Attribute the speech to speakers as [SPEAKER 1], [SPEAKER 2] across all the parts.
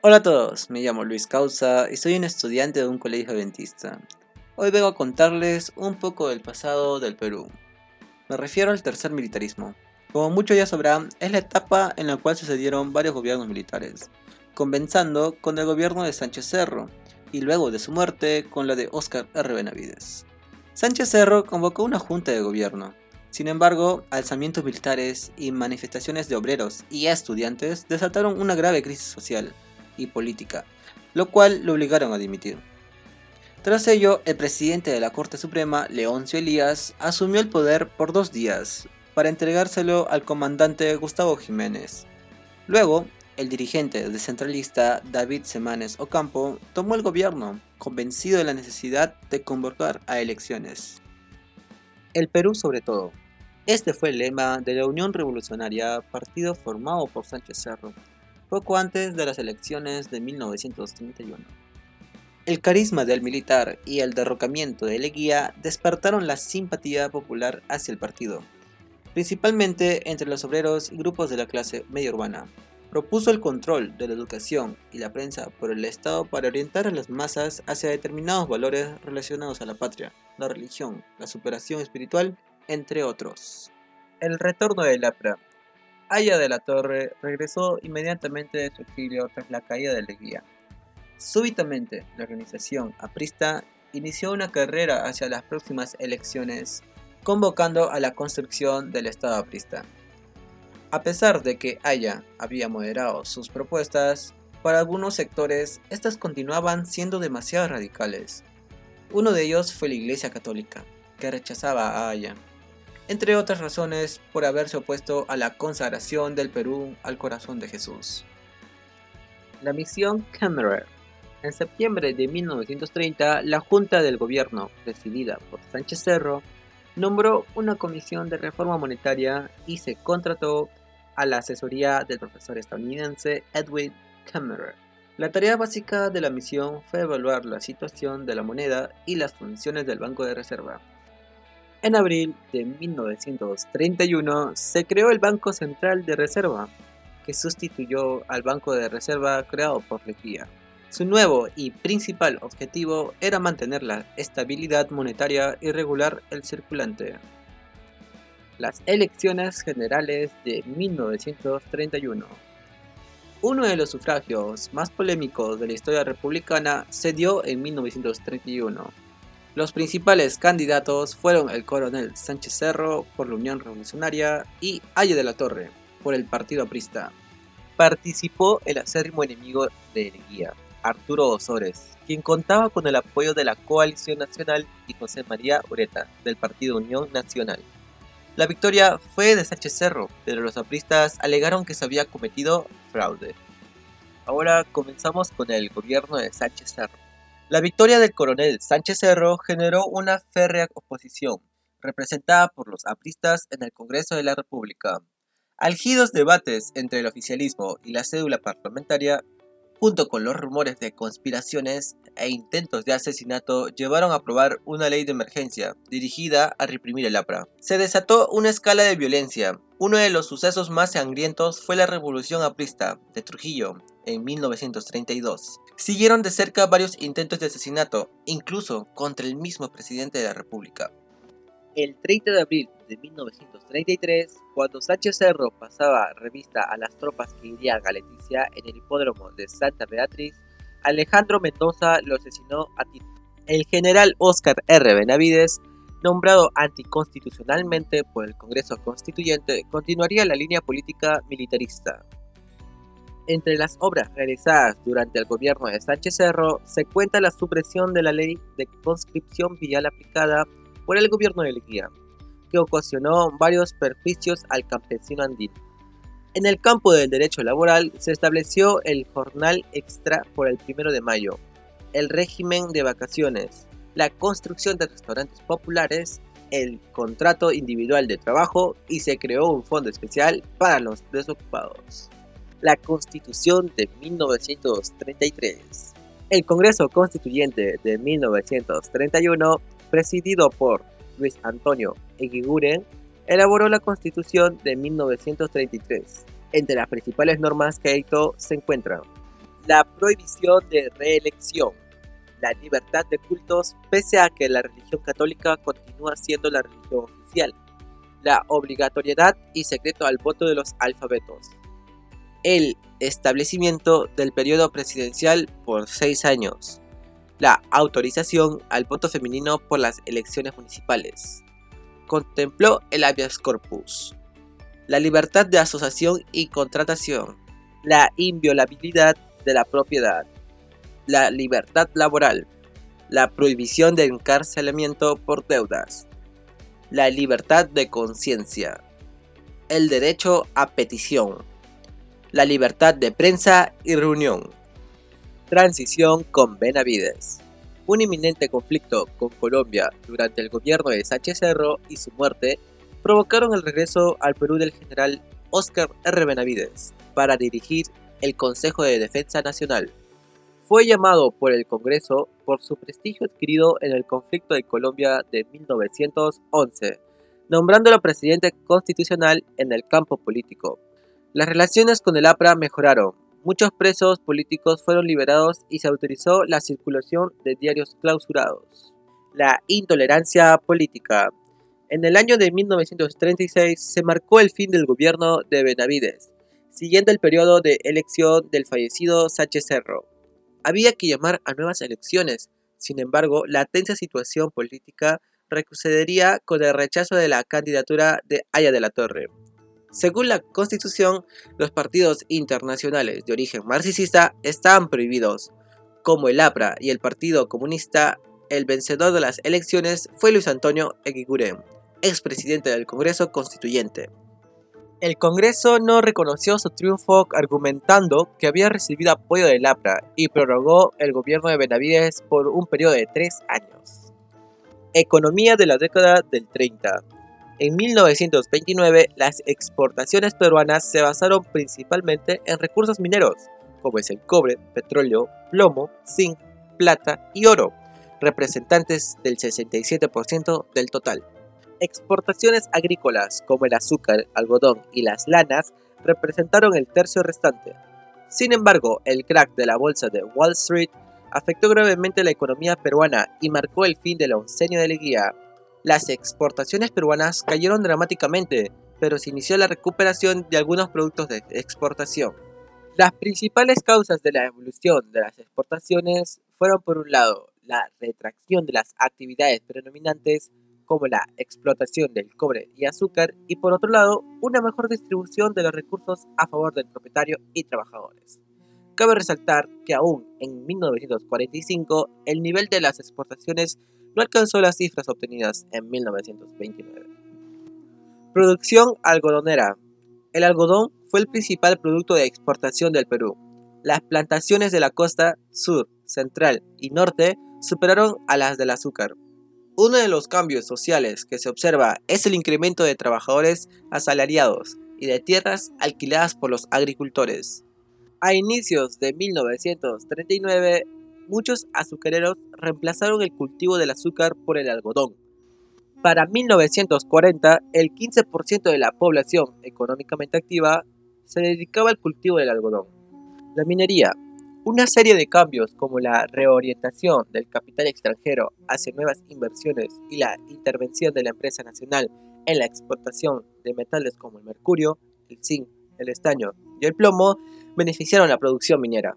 [SPEAKER 1] Hola a todos, me llamo Luis Causa y soy un estudiante de un colegio adventista. Hoy vengo a contarles un poco del pasado del Perú. Me refiero al tercer militarismo. Como muchos ya sabrán, es la etapa en la cual sucedieron varios gobiernos militares, comenzando con el gobierno de Sánchez Cerro y luego de su muerte con la de Óscar R. Benavides. Sánchez Cerro convocó una junta de gobierno. Sin embargo, alzamientos militares y manifestaciones de obreros y estudiantes desataron una grave crisis social y política, lo cual lo obligaron a dimitir. Tras ello, el presidente de la Corte Suprema, Leoncio Elías, asumió el poder por dos días, para entregárselo al comandante Gustavo Jiménez. Luego, el dirigente descentralista David Semanes Ocampo tomó el gobierno, convencido de la necesidad de convocar a elecciones. El Perú sobre todo. Este fue el lema de la Unión Revolucionaria, partido formado por Sánchez Cerro, poco antes de las elecciones de 1931. El carisma del militar y el derrocamiento de Leguía despertaron la simpatía popular hacia el partido, principalmente entre los obreros y grupos de la clase media urbana. Propuso el control de la educación y la prensa por el Estado para orientar a las masas hacia determinados valores relacionados a la patria, la religión, la superación espiritual, entre otros. El retorno de Lapra Aya de la Torre regresó inmediatamente de su exilio tras la caída de Leguía. Súbitamente, la organización aprista inició una carrera hacia las próximas elecciones, convocando a la construcción del Estado aprista. A pesar de que Aya había moderado sus propuestas, para algunos sectores estas continuaban siendo demasiado radicales. Uno de ellos fue la Iglesia Católica, que rechazaba a Aya entre otras razones por haberse opuesto a la consagración del Perú al corazón de Jesús. La misión Kemmerer. En septiembre de 1930, la Junta del Gobierno, presidida por Sánchez Cerro, nombró una comisión de reforma monetaria y se contrató a la asesoría del profesor estadounidense Edwin Kemmerer. La tarea básica de la misión fue evaluar la situación de la moneda y las funciones del Banco de Reserva, en abril de 1931 se creó el Banco Central de Reserva, que sustituyó al Banco de Reserva creado por Leguía. Su nuevo y principal objetivo era mantener la estabilidad monetaria y regular el circulante. Las elecciones generales de 1931. Uno de los sufragios más polémicos de la historia republicana se dio en 1931 los principales candidatos fueron el coronel Sánchez Cerro por la Unión Revolucionaria y Aye de la Torre por el Partido Aprista. Participó el acérrimo enemigo de Leguía, Arturo Osores, quien contaba con el apoyo de la Coalición Nacional y José María Ureta del Partido Unión Nacional. La victoria fue de Sánchez Cerro, pero los apristas alegaron que se había cometido fraude. Ahora comenzamos con el gobierno de Sánchez Cerro. La victoria del coronel Sánchez Cerro generó una férrea oposición, representada por los apristas en el Congreso de la República. Algidos debates entre el oficialismo y la cédula parlamentaria, junto con los rumores de conspiraciones e intentos de asesinato, llevaron a aprobar una ley de emergencia dirigida a reprimir el APRA. Se desató una escala de violencia. Uno de los sucesos más sangrientos fue la Revolución Aprista de Trujillo en 1932. Siguieron de cerca varios intentos de asesinato, incluso contra el mismo presidente de la República. El 30 de abril de 1933, cuando Sánchez Cerro pasaba revista a las tropas que irían a Leticia en el hipódromo de Santa Beatriz, Alejandro Mendoza lo asesinó a ti. El general Óscar R. Benavides, nombrado anticonstitucionalmente por el Congreso Constituyente, continuaría la línea política militarista. Entre las obras realizadas durante el gobierno de Sánchez Cerro se cuenta la supresión de la ley de conscripción vial aplicada por el gobierno de Leguía, que ocasionó varios perjuicios al campesino andino. En el campo del derecho laboral se estableció el jornal extra por el primero de mayo, el régimen de vacaciones, la construcción de restaurantes populares, el contrato individual de trabajo y se creó un fondo especial para los desocupados la Constitución de 1933. El Congreso Constituyente de 1931, presidido por Luis Antonio Eguiguren, elaboró la Constitución de 1933. Entre las principales normas que dictó se encuentran
[SPEAKER 2] La prohibición de reelección. La libertad de cultos pese a que la religión católica continúa siendo la religión oficial. La obligatoriedad y secreto al voto de los alfabetos. El establecimiento del periodo presidencial por seis años. La autorización al voto femenino por las elecciones municipales. Contempló el habeas corpus. La libertad de asociación y contratación. La inviolabilidad de la propiedad. La libertad laboral. La prohibición de encarcelamiento por deudas. La libertad de conciencia. El derecho a petición la libertad de prensa y reunión. Transición con Benavides. Un inminente conflicto con Colombia durante el gobierno de Sánchez Cerro y su muerte provocaron el regreso al Perú del general Oscar R. Benavides para dirigir el Consejo de Defensa Nacional. Fue llamado por el Congreso por su prestigio adquirido en el conflicto de Colombia de 1911, nombrándolo presidente constitucional en el campo político. Las relaciones con el APRA mejoraron, muchos presos políticos fueron liberados y se autorizó la circulación de diarios clausurados. La intolerancia política. En el año de 1936 se marcó el fin del gobierno de Benavides, siguiendo el periodo de elección del fallecido Sánchez Cerro. Había que llamar a nuevas elecciones, sin embargo, la tensa situación política retrocedería con el rechazo de la candidatura de Aya de la Torre. Según la Constitución, los partidos internacionales de origen marxista estaban prohibidos. Como el APRA y el Partido Comunista, el vencedor de las elecciones fue Luis Antonio Eguiguren, expresidente del Congreso Constituyente. El Congreso no reconoció su triunfo argumentando que había recibido apoyo del APRA y prorrogó el gobierno de Benavides por un periodo de tres años. Economía de la década del 30. En 1929, las exportaciones peruanas se basaron principalmente en recursos mineros, como es el cobre, petróleo, plomo, zinc, plata y oro, representantes del 67% del total. Exportaciones agrícolas, como el azúcar, algodón y las lanas, representaron el tercio restante. Sin embargo, el crack de la bolsa de Wall Street afectó gravemente la economía peruana y marcó el fin de la onceña de guía las exportaciones peruanas cayeron dramáticamente, pero se inició la recuperación de algunos productos de exportación. Las principales causas de la evolución de las exportaciones fueron por un lado la retracción de las actividades predominantes como la explotación del cobre y azúcar y por otro lado una mejor distribución de los recursos a favor del propietario y trabajadores. Cabe resaltar que aún en 1945 el nivel de las exportaciones no alcanzó las cifras obtenidas en 1929. Producción algodonera. El algodón fue el principal producto de exportación del Perú. Las plantaciones de la costa sur, central y norte superaron a las del azúcar. Uno de los cambios sociales que se observa es el incremento de trabajadores asalariados y de tierras alquiladas por los agricultores. A inicios de 1939, muchos azucareros reemplazaron el cultivo del azúcar por el algodón. Para 1940, el 15% de la población económicamente activa se dedicaba al cultivo del algodón. La minería. Una serie de cambios como la reorientación del capital extranjero hacia nuevas inversiones y la intervención de la empresa nacional en la exportación de metales como el mercurio, el zinc, el estaño y el plomo beneficiaron la producción minera.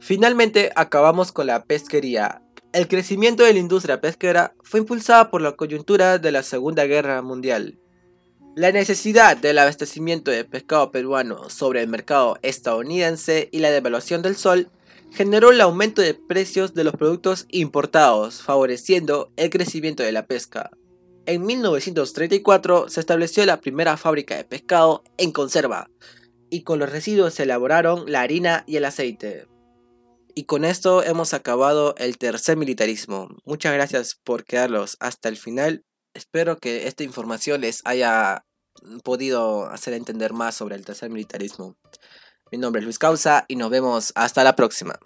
[SPEAKER 2] Finalmente acabamos con la pesquería. El crecimiento de la industria pesquera fue impulsada por la coyuntura de la Segunda Guerra Mundial. La necesidad del abastecimiento de pescado peruano sobre el mercado estadounidense y la devaluación del sol generó el aumento de precios de los productos importados, favoreciendo el crecimiento de la pesca. En 1934 se estableció la primera fábrica de pescado en conserva, y con los residuos se elaboraron la harina y el aceite. Y con esto hemos acabado el tercer militarismo. Muchas gracias por quedarlos hasta el final. Espero que esta información les haya podido hacer entender más sobre el tercer militarismo. Mi nombre es Luis Causa y nos vemos hasta la próxima.